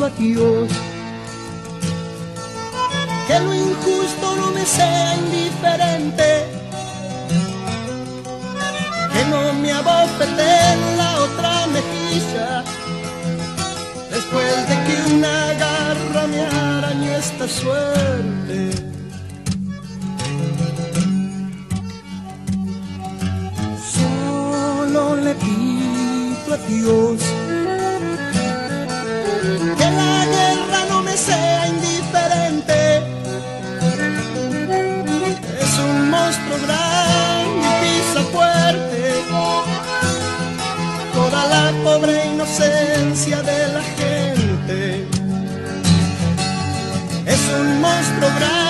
pido a Dios. Que lo injusto no me sea indiferente, que no me abofete en la otra mejilla. Después de que una garra me arañó esta suerte. Solo le pido a Dios pobre inocencia de la gente. Un monstruo grande,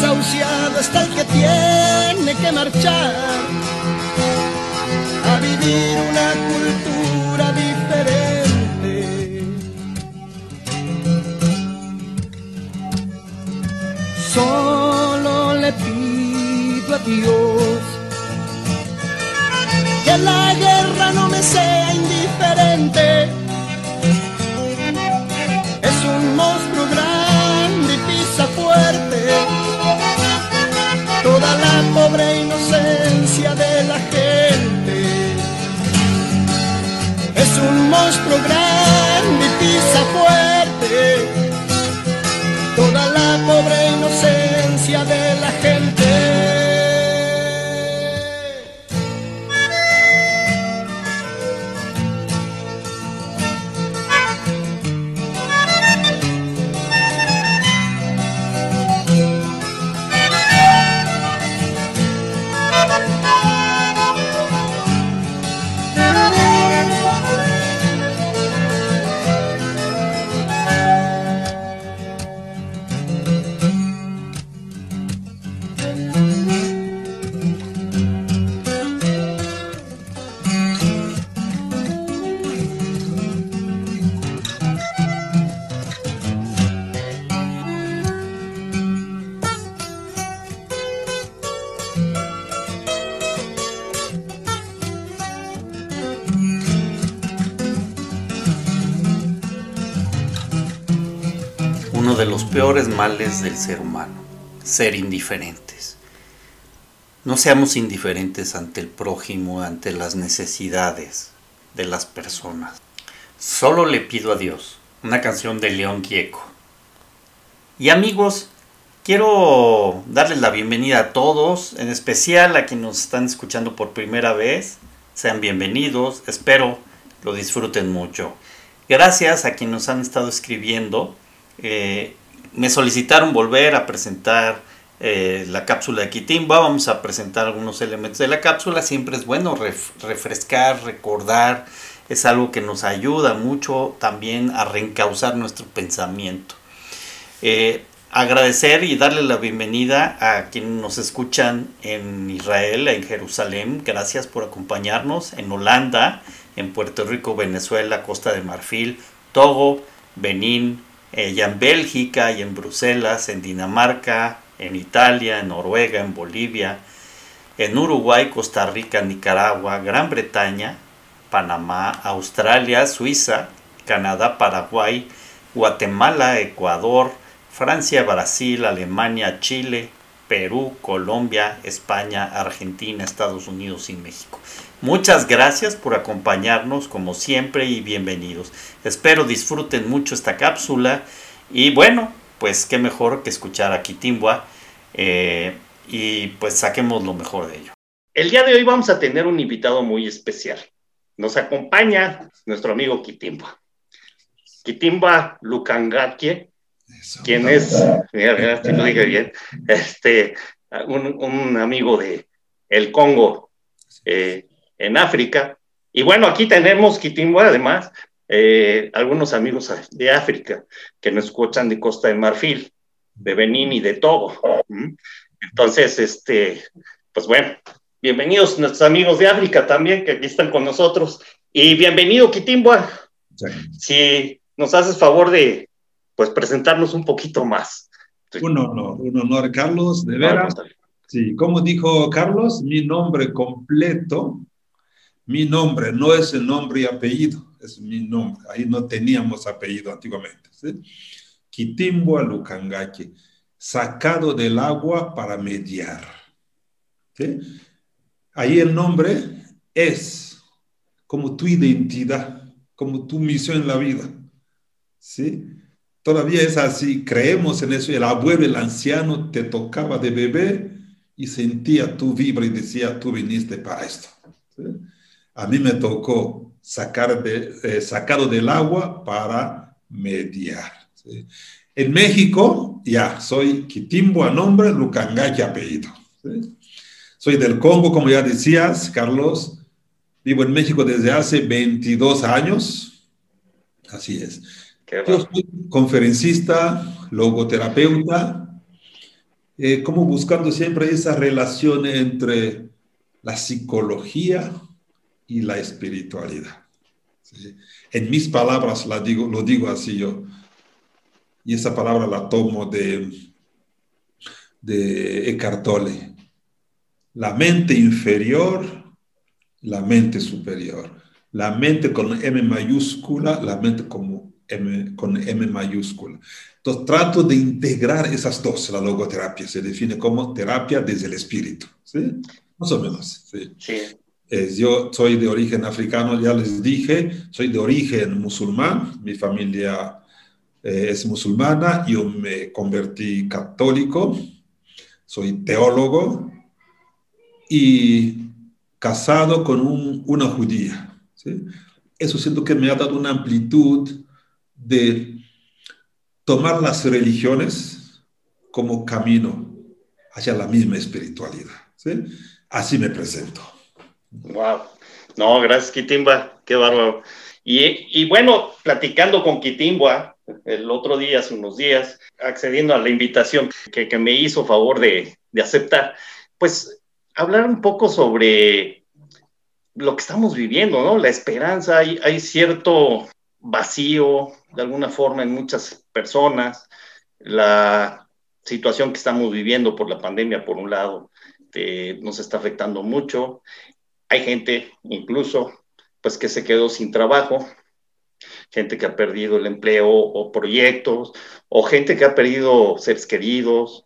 Desahuciado está el que tiene que marchar a vivir una cultura diferente. Solo le pido a Dios que la guerra no me sea indiferente. Un monstruo grande y de los peores males del ser humano, ser indiferentes. No seamos indiferentes ante el prójimo, ante las necesidades de las personas. Solo le pido a Dios, una canción de León Gieco. Y amigos, quiero darles la bienvenida a todos, en especial a quienes nos están escuchando por primera vez. Sean bienvenidos, espero lo disfruten mucho. Gracias a quienes nos han estado escribiendo. Eh, me solicitaron volver a presentar eh, la cápsula de Kitimba. Vamos a presentar algunos elementos de la cápsula. Siempre es bueno refrescar, recordar. Es algo que nos ayuda mucho también a reencauzar nuestro pensamiento. Eh, agradecer y darle la bienvenida a quienes nos escuchan en Israel, en Jerusalén. Gracias por acompañarnos. En Holanda, en Puerto Rico, Venezuela, Costa de Marfil, Togo, Benín, eh, en Bélgica y en Bruselas, en Dinamarca, en Italia, en Noruega, en Bolivia, en Uruguay, Costa Rica, Nicaragua, Gran Bretaña, Panamá, Australia, Suiza, Canadá, Paraguay, Guatemala, Ecuador, Francia, Brasil, Alemania, Chile, Perú, Colombia, España, Argentina, Estados Unidos y México. Muchas gracias por acompañarnos como siempre y bienvenidos. Espero disfruten mucho esta cápsula y bueno, pues qué mejor que escuchar a Kitimbua eh, y pues saquemos lo mejor de ello. El día de hoy vamos a tener un invitado muy especial. Nos acompaña nuestro amigo Kitimbua. Kitimbua Lukangakie quien es, si lo dije bien, este, un, amigo de el Congo eh, en África. Y bueno, aquí tenemos Kitimbo, además, eh, algunos amigos de África que nos escuchan de Costa de Marfil, de Benín y de Togo. Entonces, este, pues bueno, bienvenidos nuestros amigos de África también, que aquí están con nosotros. Y bienvenido, Kitimbo. Si nos haces favor de pues presentarnos un poquito más. Un honor, un honor, Carlos, de veras. sí, como dijo Carlos, mi nombre completo, mi nombre no es el nombre y apellido, es mi nombre. Ahí no teníamos apellido antiguamente. ¿sí? Kitimbo Lukangaque, sacado del agua para mediar. ¿sí? Ahí el nombre es como tu identidad, como tu misión en la vida. ¿sí? Todavía es así, creemos en eso. El abuelo, el anciano, te tocaba de bebé y sentía tu vibra y decía, tú viniste para esto. A mí me tocó sacar de, eh, sacado del agua para mediar. En México, ya, soy Quitimbo a nombre, Lucangaya apellido. Soy del Congo, como ya decías, Carlos. Vivo en México desde hace 22 años. Así es. Yo soy conferencista, logoterapeuta, eh, como buscando siempre esa relación entre la psicología y la espiritualidad. En mis palabras la digo, lo digo así yo, y esa palabra la tomo de, de Eckhart Tolle. La mente inferior, la mente superior. La mente con M mayúscula, la mente como con M mayúscula. Entonces trato de integrar esas dos. La logoterapia se define como terapia desde el espíritu, ¿sí? Más o menos, sí. yo soy de origen africano, ya les dije, soy de origen musulmán, mi familia eh, es musulmana, yo me convertí católico, soy teólogo y casado con un, una judía. ¿sí? Eso siento que me ha dado una amplitud de tomar las religiones como camino hacia la misma espiritualidad. ¿sí? Así me presento. Wow. No, gracias, Kitimba. Qué bárbaro. Y, y, bueno, platicando con Kitimba el otro día, hace unos días, accediendo a la invitación que, que me hizo favor de, de aceptar, pues hablar un poco sobre lo que estamos viviendo, ¿no? La esperanza, hay, hay cierto vacío de alguna forma en muchas personas, la situación que estamos viviendo por la pandemia, por un lado, eh, nos está afectando mucho. Hay gente incluso pues que se quedó sin trabajo gente que ha perdido el empleo o proyectos, o gente que ha perdido seres queridos.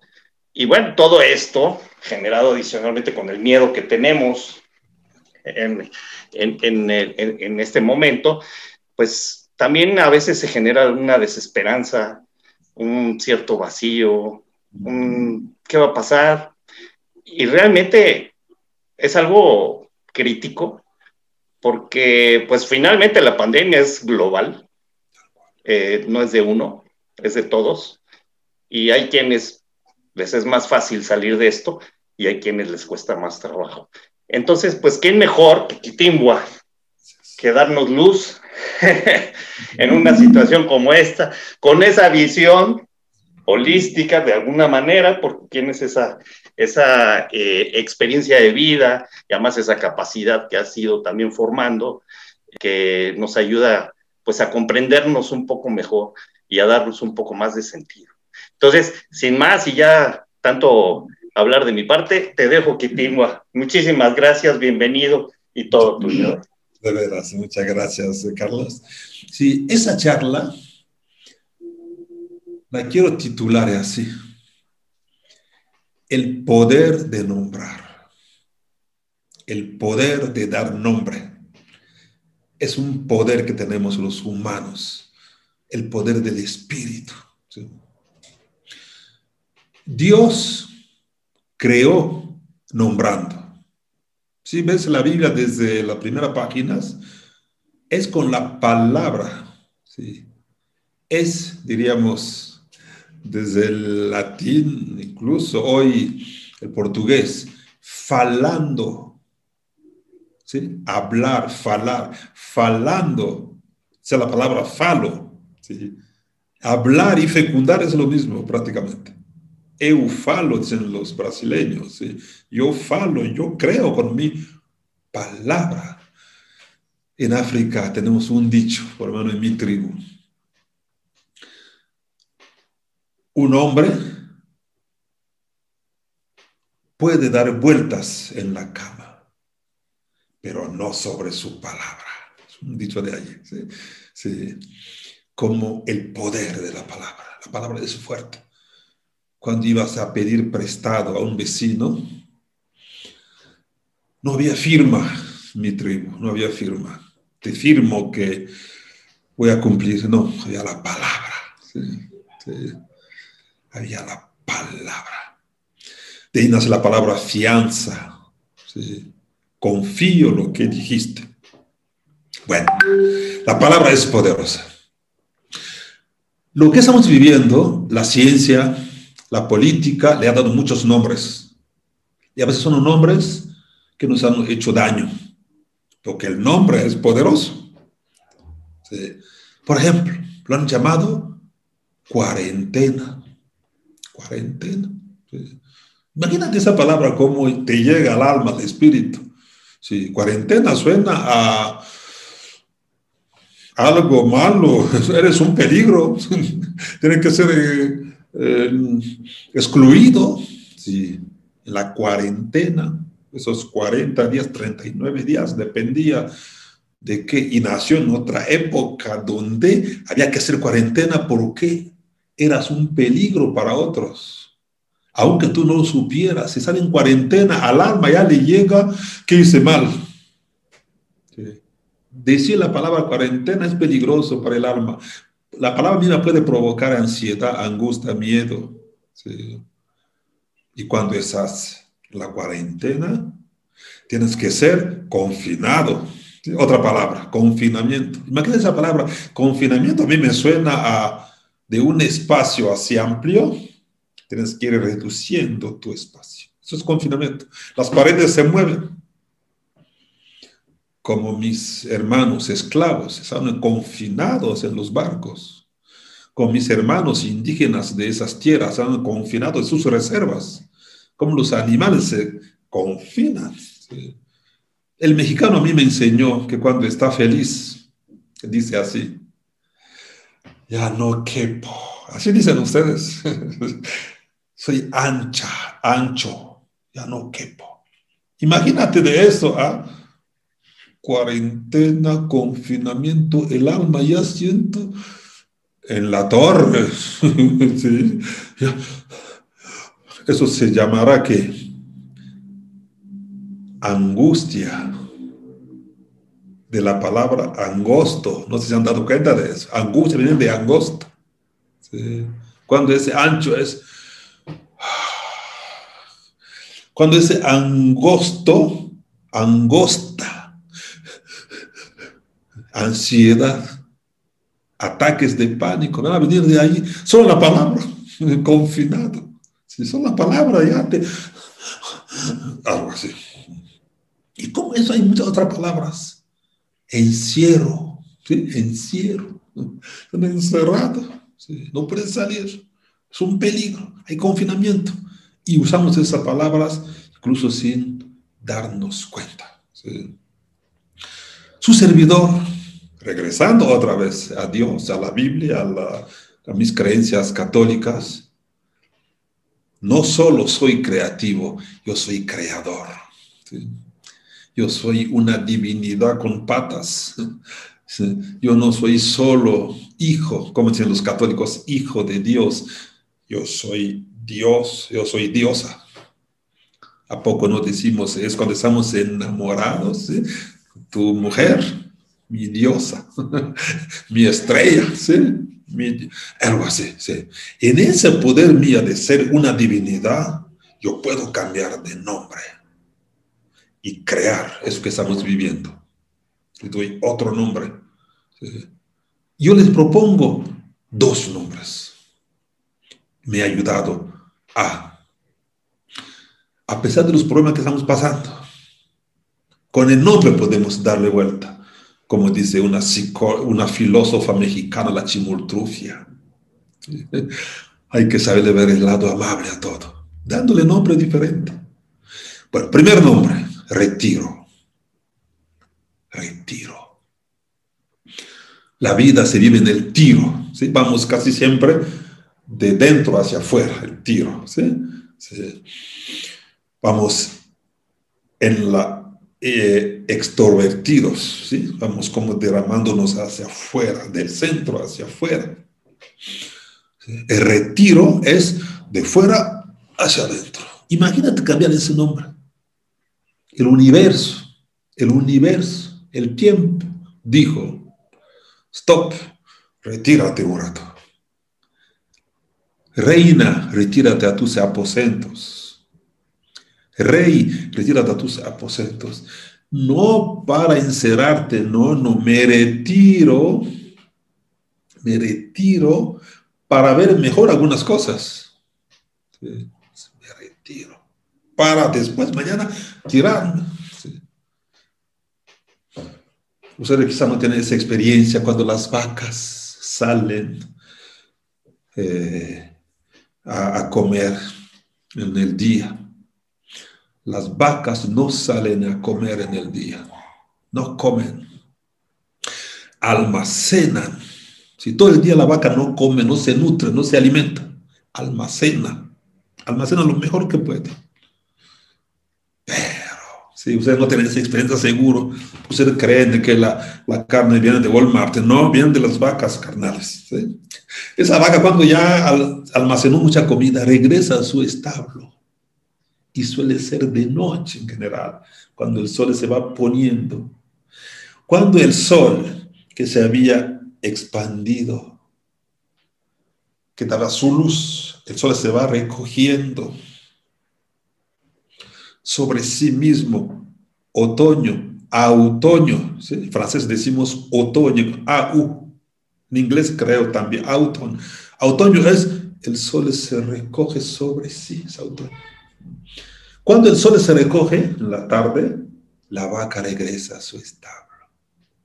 Y bueno, todo esto generado adicionalmente con el miedo que tenemos en, en este momento, pues también a veces se genera una desesperanza, un cierto vacío, un ¿qué va a pasar? Y realmente es algo crítico porque pues finalmente la pandemia es global, eh, no es de uno, es de todos. Y hay quienes les es más fácil salir de esto y hay quienes les cuesta más trabajo. Entonces, pues, ¿quién mejor que que darnos luz en una situación como esta, con esa visión holística de alguna manera, porque tienes esa, esa eh, experiencia de vida y además esa capacidad que has ido también formando, que nos ayuda pues a comprendernos un poco mejor y a darnos un poco más de sentido. Entonces, sin más y ya tanto hablar de mi parte, te dejo, Kitingua. Muchísimas gracias, bienvenido y todo tuyo. De veras, muchas gracias, Carlos. Sí, esa charla la quiero titular así. El poder de nombrar. El poder de dar nombre. Es un poder que tenemos los humanos. El poder del espíritu. Dios creó nombrando. Si ves la Biblia desde las primeras páginas, es con la palabra. ¿sí? Es, diríamos, desde el latín, incluso hoy el portugués, falando, ¿sí? hablar, falar, falando, o sea, la palabra falo, ¿sí? hablar y fecundar es lo mismo prácticamente. Eu falo, dicen los brasileños, ¿sí? yo falo, yo creo con mi palabra. En África tenemos un dicho, por lo menos en mi tribu, un hombre puede dar vueltas en la cama, pero no sobre su palabra. Es un dicho de allí. ¿sí? Como el poder de la palabra. La palabra es fuerte. Cuando ibas a pedir prestado a un vecino, no había firma, mi tribu, no había firma. Te firmo que voy a cumplir. No, había la palabra. había la palabra. Nace la palabra fianza. Confío lo que dijiste. Bueno, la palabra es poderosa. Lo que estamos viviendo, la ciencia, la política, le ha dado muchos nombres. Y a veces son nombres que nos han hecho daño, porque el nombre es poderoso. Por ejemplo, lo han llamado cuarentena cuarentena. Imagínate esa palabra cómo te llega al alma, al espíritu. Cuarentena suena a algo malo, eres un peligro, tienes que ser eh, eh, excluido. Sí, la cuarentena, esos 40 días, 39 días, dependía de qué, y nació en otra época donde había que hacer cuarentena, ¿por qué? eras un peligro para otros. Aunque tú no lo supieras, si sale en cuarentena, al alma ya le llega que hice mal. Decir la palabra cuarentena es peligroso para el alma. La palabra misma puede provocar ansiedad, angustia, miedo. Y cuando estás la cuarentena, tienes que ser confinado. Otra palabra, confinamiento. Imagínate esa palabra, confinamiento a mí me suena a de un espacio así amplio, tienes que ir reduciendo tu espacio. Eso es confinamiento. Las paredes se mueven. Como mis hermanos esclavos estaban confinados en los barcos. Como mis hermanos indígenas de esas tierras estaban confinados en sus reservas. Como los animales se confinan. El mexicano a mí me enseñó que cuando está feliz, dice así, ya no quepo. Así dicen ustedes. Soy ancha, ancho, ya no quepo. Imagínate de eso, ¿ah? Cuarentena, confinamiento, el alma ya siento en la torre. Eso se llamará que angustia de la palabra angosto. No sé si han dado cuenta de eso. Angustia viene de angosto. Cuando ese ancho es... Cuando ese angosto, angosta, ansiedad, ataques de pánico, van a venir de ahí. Solo la palabra, confinado. Si son la palabra, ya te... Algo así. Y como eso hay muchas otras palabras. Encierro, ¿sí? Encierro. Encerrado, ¿sí? no puede salir. Es un peligro, hay confinamiento. Y usamos esas palabras incluso sin darnos cuenta. Su servidor, regresando otra vez a Dios, a la Biblia, a, mis creencias católicas, no solo soy creativo, yo soy creador. ¿sí? Yo soy una divinidad con patas. Yo no soy solo hijo, como dicen los católicos, hijo de Dios. Yo soy Dios, yo soy diosa. ¿A poco no decimos? Es cuando estamos enamorados. Tu mujer, mi diosa, mi estrella, ¿sí? algo así, ¿sí? En ese poder mío de ser una divinidad, yo puedo cambiar de nombre y crear eso que estamos viviendo. Le doy otro nombre. Yo les propongo dos nombres. Me ha ayudado a, a pesar de los problemas que estamos pasando, con el nombre podemos darle vuelta, como dice una, filósofa mexicana, la chimultrufia. Hay que saberle ver el lado amable a todo, dándole nombre diferente. Bueno, primer nombre, retiro. Retiro. La vida se vive en el tiro. ¿sí? Vamos casi siempre de dentro hacia afuera, el tiro. ¿sí? Vamos en la eh, extrovertidos, ¿sí? vamos como derramándonos hacia afuera, del centro hacia afuera. El retiro es de fuera hacia adentro. Imagínate cambiar ese nombre el universo, el universo, el tiempo, dijo, stop, retírate un rato. Reina, retírate a tus aposentos. Rey, retírate a tus aposentos. No para encerrarte, no, no, me retiro, me retiro para ver mejor algunas cosas. Me retiro para después, mañana, tirarme. Ustedes quizá no tienen esa experiencia cuando las vacas salen eh, a comer en el día. Las vacas no salen a comer en el día, no comen, almacenan. Si todo el día la vaca no come, no se nutre, no se alimenta, almacena, almacena lo mejor que puede si ustedes no tienen esa experiencia, seguro, ustedes creen que la, la, carne viene de Walmart. No, viene de las vacas carnales. Esa vaca cuando ya almacenó mucha comida, regresa a su establo. Y suele ser de noche en general, cuando el sol se va poniendo. Cuando el sol que se había expandido, que daba su luz, el sol se va recogiendo sobre sí mismo. Otoño, a otoño. En francés decimos otoño, au. En inglés creo también, autumn. Otoño es el sol se recoge sobre sí, es otoño. Cuando el sol se recoge en la tarde, la vaca regresa a su establo.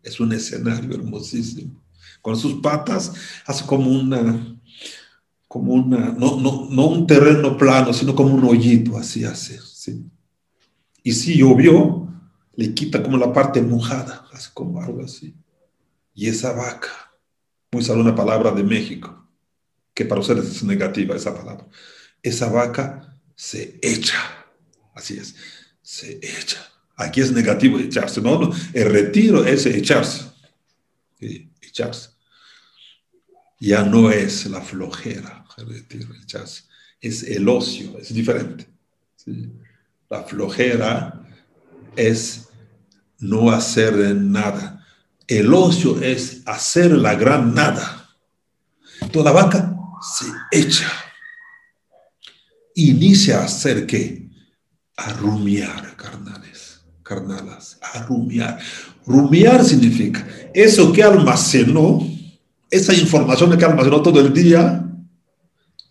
Es un escenario hermosísimo. Con sus patas hace como una, como una, no, no, no un terreno plano, sino como un hoyito, así hace. Y si llovió, le quita como la parte mojada, hace como algo así. Y esa vaca, muy solo una palabra de México, que para ustedes es negativa esa palabra. Esa vaca se echa, así es, se echa Aquí es negativo echarse, no, no. El retiro es echarse. echarse. Ya no es la flojera, el retiro, echarse. Es el ocio, es diferente. La flojera es no hacer nada. El ocio es hacer la gran nada. Toda vaca se echa. Inicia a hacer qué? A rumiar, carnales, carnalas, a rumiar. Rumiar significa eso que almacenó, esa información que almacenó todo el día,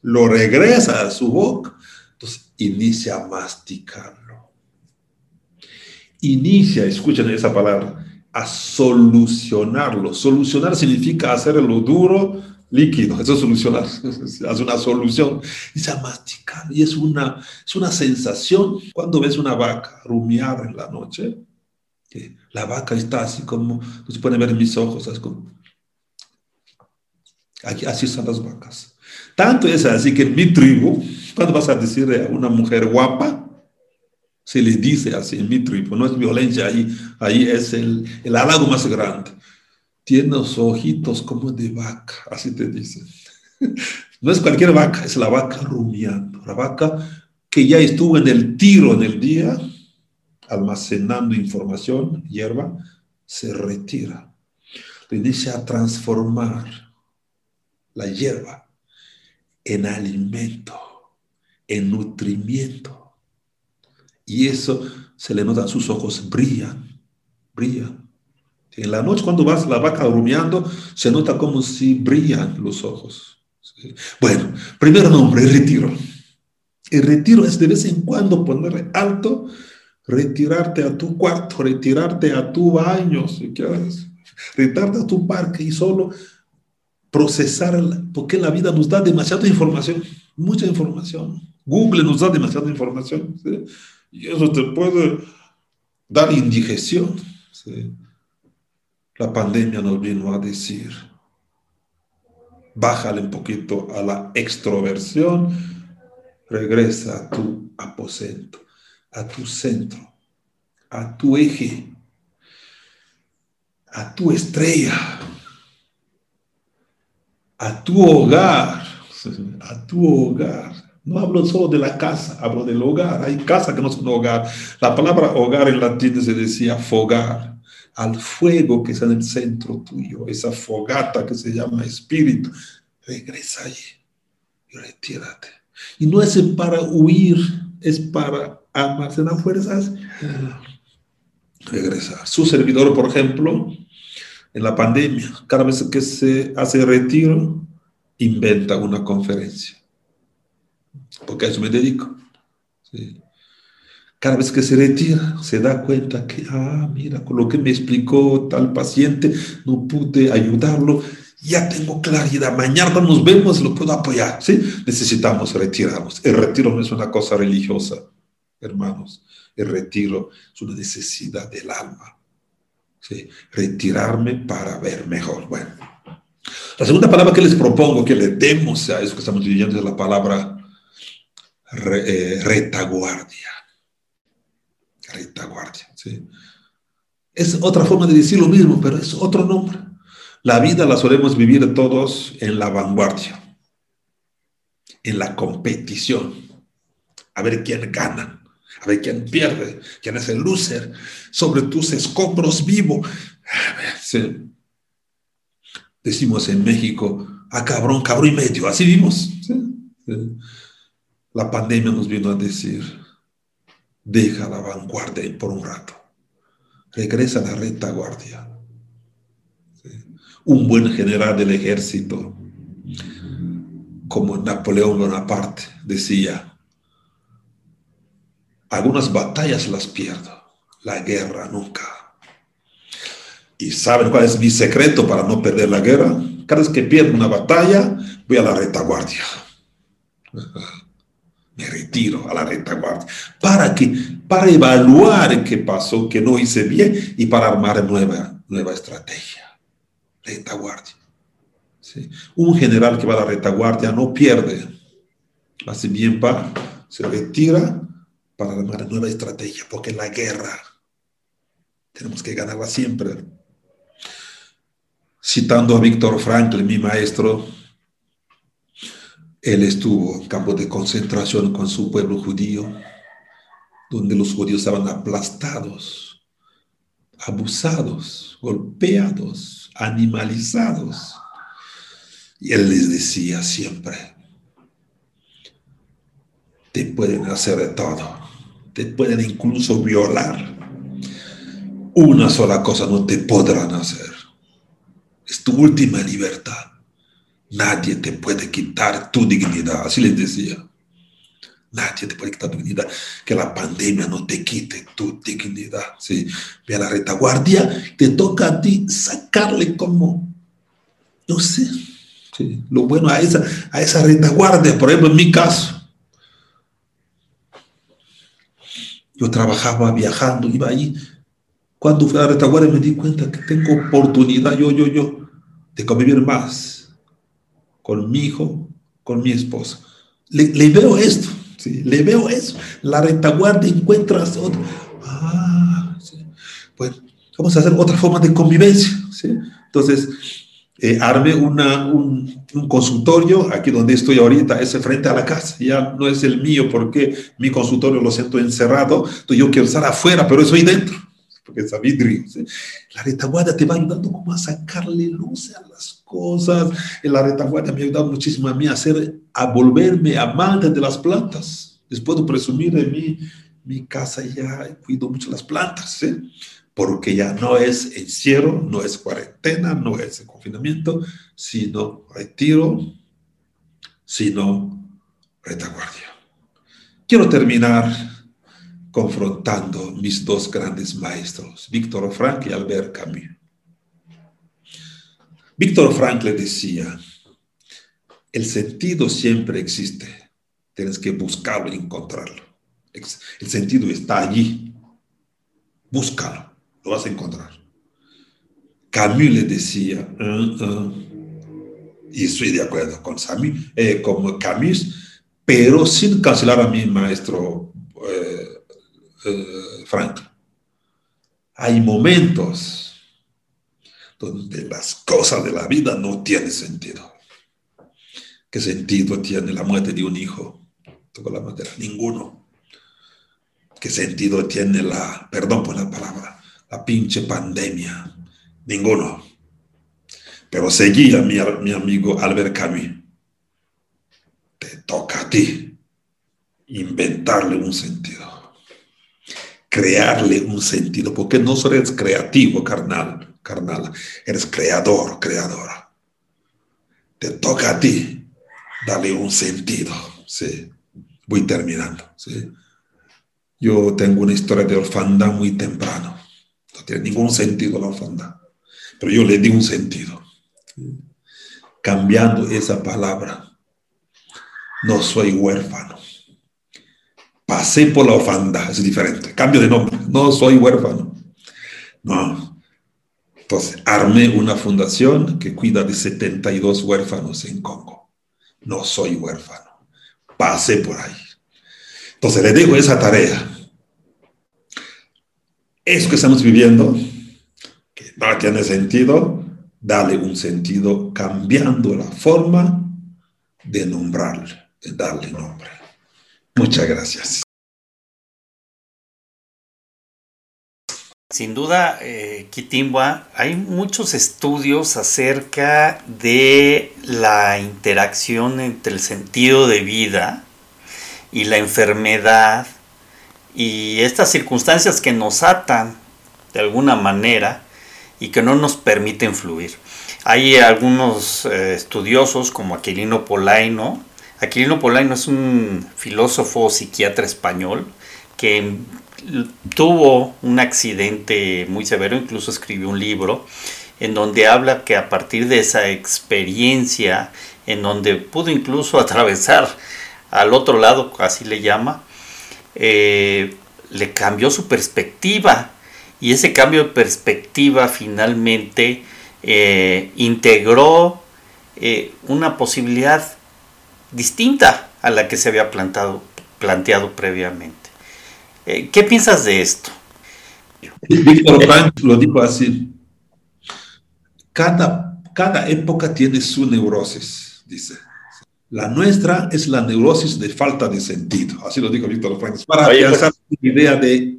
lo regresa a su boca. Entonces inicia a masticarlo. Inicia, escuchen esa palabra, a solucionarlo. Solucionar significa hacerlo duro líquido, eso es solucionar, es una solución, y se masticar, y es una, es una sensación, cuando ves una vaca rumiar en la noche, que la vaca está así como, se puede ver en mis ojos, así como, aquí, así son las vacas. Tanto es así que en mi tribu, cuando vas a decirle a una mujer guapa, se le dice así en mi tribu, no es violencia, ahí, ahí es el, el halago más grande tiene los ojitos como de vaca, así te dicen. No es cualquier vaca, es la vaca rumiando, la vaca que ya estuvo en el tiro en el día, almacenando información, hierba, se retira. Inicia a transformar la hierba en alimento, en nutrimiento. Y eso se le nota, sus ojos brillan, brillan. En la noche cuando vas la vaca rumiando, se nota como si brillan los ojos. Bueno, primer nombre, el retiro. El retiro es de vez en cuando poner alto, retirarte a tu cuarto, retirarte a tu baño, si quieres, retirarte a tu parque y solo procesar, porque la vida nos da demasiada información, mucha información. Google nos da demasiada información, y eso te puede dar indigestión. ¿sí? La pandemia nos vino a decir, bájale un poquito a la extroversión, regresa a tu aposento, a tu centro, a tu eje, a tu estrella, a tu hogar, a tu hogar. No hablo solo de la casa, hablo del hogar. Hay casa que no es un hogar. La palabra hogar en latín se decía fogar al fuego que está en el centro tuyo, esa fogata que se llama espíritu, regresa allí y retírate. Y no es para huir, es para almacenar fuerzas, regresar. Su servidor, por ejemplo, en la pandemia, cada vez que se hace retiro, inventa una conferencia. Porque a eso me dedico. ¿sí? Cada vez que se retira, se da cuenta que, ah, mira, con lo que me explicó tal paciente, no pude ayudarlo, ya tengo claridad, mañana nos vemos, lo puedo apoyar, ¿sí? Necesitamos retirarnos. El retiro no es una cosa religiosa, hermanos. El retiro es una necesidad del alma. ¿sí? Retirarme para ver mejor. Bueno, la segunda palabra que les propongo que le demos a eso que estamos viviendo es la palabra eh, retaguardia retaguardia. ¿sí? Es otra forma de decir lo mismo, pero es otro nombre. La vida la solemos vivir todos en la vanguardia, en la competición, a ver quién gana, a ver quién pierde, quién es el loser, sobre tus escombros vivo. Decimos en México, a ah, cabrón, cabrón y medio, así vimos. La pandemia nos vino a decir, deja la vanguardia por un rato. Regresa a la retaguardia. Un buen general del ejército, como Napoleón Bonaparte, decía, algunas batallas las pierdo, la guerra nunca. ¿Y saben cuál es mi secreto para no perder la guerra? Cada vez que pierdo una batalla, voy a la retaguardia me retiro a la retaguardia. ¿Para qué? Para evaluar qué pasó, qué no hice bien y para armar nueva, nueva estrategia. Retaguardia. ¿Sí? Un general que va a la retaguardia no pierde. Hace bien para, se retira para armar nueva estrategia, porque la guerra Tenemos que ganarla siempre. Citando a Víctor Frankl, mi maestro, él estuvo en campo de concentración con su pueblo judío, donde los judíos estaban aplastados, abusados, golpeados, animalizados. Y él les decía siempre, te pueden hacer de todo, te pueden incluso violar. Una sola cosa no te podrán hacer. Es tu última libertad. Nadie te puede quitar tu dignidad. Así les decía. Nadie te puede quitar tu dignidad. Que la pandemia no te quite tu dignidad. ¿sí? Ve a la retaguardia, te toca a ti sacarle como, no sé, ¿sí? lo bueno a esa, a esa retaguardia. Por ejemplo, en mi caso, Yo trabajaba viajando, iba ahí. Cuando fui a la retaguardia me di cuenta que tengo oportunidad, yo, yo, yo, de convivir más con mi hijo, con mi esposa. Le, veo esto, ¿sí? le veo eso. La retaguardia encuentras otro. Ah, sí. pues vamos a hacer otra forma de convivencia. ¿sí? Entonces, eh, arme una, un, consultorio aquí donde estoy ahorita, ese frente a la casa, ya no es el mío porque mi consultorio lo siento encerrado, entonces yo quiero estar afuera, pero estoy dentro, porque es a vidrio. La retaguardia te va ayudando como a sacarle luz a las cosas, la retaguardia me ha ayudado muchísimo a mí a, hacer, a volverme amante de las plantas. Les puedo presumir de mi, mi casa ya cuido mucho las plantas. ¿sí? porque ya no es encierro, no es cuarentena, no es confinamiento, sino retiro, sino retaguardia. Quiero terminar confrontando mis dos grandes maestros, Víctor Frank y Albert Camus. Víctor Frank le decía, el sentido siempre existe, tienes que buscarlo y encontrarlo. El sentido está allí, búscalo lo vas a encontrar. Camus le decía, uh, uh, y estoy de acuerdo con, eh, Camus, pero sin cancelar a mi maestro eh, Frank. Hay momentos donde las cosas de la vida no tienen sentido. ¿Qué sentido tiene la muerte de un hijo? Toco la madera, ninguno. ¿Qué sentido tiene la, perdón por la palabra, la pinche pandemia. Ninguno. Pero seguía mi amigo Albert Camus. Te toca a ti inventarle un sentido. Crearle un sentido, porque no solo eres creativo, carnal, carnal, eres creador, creadora. Te toca a ti darle un sentido. Sí. Voy terminando. ¿sí? Yo tengo una historia de orfandad muy temprano no tiene ningún sentido la orfandad. Pero yo le di un sentido. Cambiando esa palabra. No soy huérfano. Pasé por la orfandad, es diferente. Cambio de nombre. No soy huérfano. No. Entonces, armé una fundación que cuida de 72 huérfanos en Congo. No soy huérfano. Pasé por ahí. Entonces, le dejo esa tarea eso que estamos viviendo, que no tiene sentido, dale un sentido cambiando la forma de nombrarle, de darle nombre. Muchas gracias. Sin duda, eh, Kitimbua, hay muchos estudios acerca de la interacción entre el sentido de vida y la enfermedad y estas circunstancias que nos atan de alguna manera y que no nos permiten fluir. Hay algunos eh, estudiosos como Aquilino Polaino. Aquilino Polaino es un filósofo psiquiatra español que tuvo un accidente muy severo, incluso escribió un libro en donde habla que a partir de esa experiencia, en donde pudo incluso atravesar al otro lado, así le llama, eh, le cambió su perspectiva. Y ese cambio de perspectiva finalmente eh, integró eh, una posibilidad distinta a la que se había planteado previamente. ¿Qué piensas de esto? Víctor Frank lo dijo así. Cada, cada época tiene su neurosis, dice. La nuestra es la neurosis de falta de sentido. Así lo dijo Víctor Frank. Para pensar pues, la idea de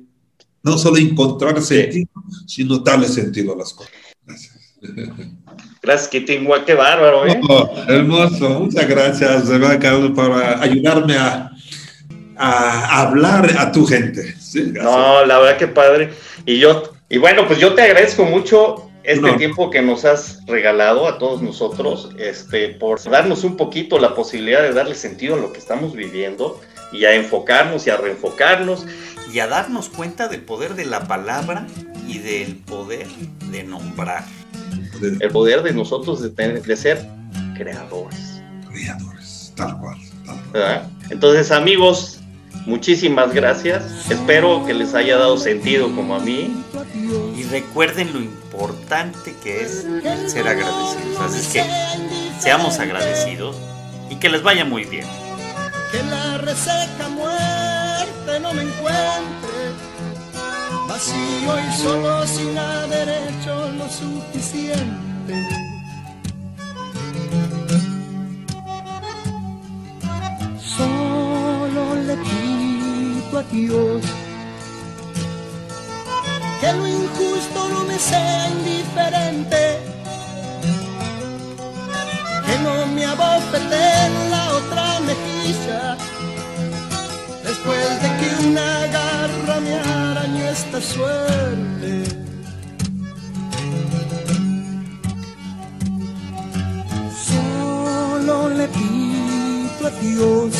no solo encontrar sentido, sino darle sentido a las cosas. Gracias. Gracias, Kitingua, qué bárbaro, ¿eh? Oh, hermoso, muchas gracias, Carlos, por ayudarme a, a hablar a tu gente. no, la verdad que padre. Y yo, y bueno, pues yo te agradezco mucho este tiempo que nos has regalado a todos nosotros, este, por darnos un poquito la posibilidad de darle sentido a lo que estamos viviendo y a enfocarnos y a reenfocarnos y a darnos cuenta del poder de la palabra y del poder de nombrar. El poder de nosotros de, de ser creadores. Creadores, tal cual. Entonces, amigos, muchísimas gracias. Espero que les haya dado sentido como a mí. Y recuerden lo importante que es ser agradecidos. Así es que seamos agradecidos y que les vaya muy bien. Que la reseca muerte no me encuentre vacío y solo sin haber hecho lo suficiente. Solo le pido a Dios que lo injusto no me sea indiferente, esta suerte. Solo le pido a Dios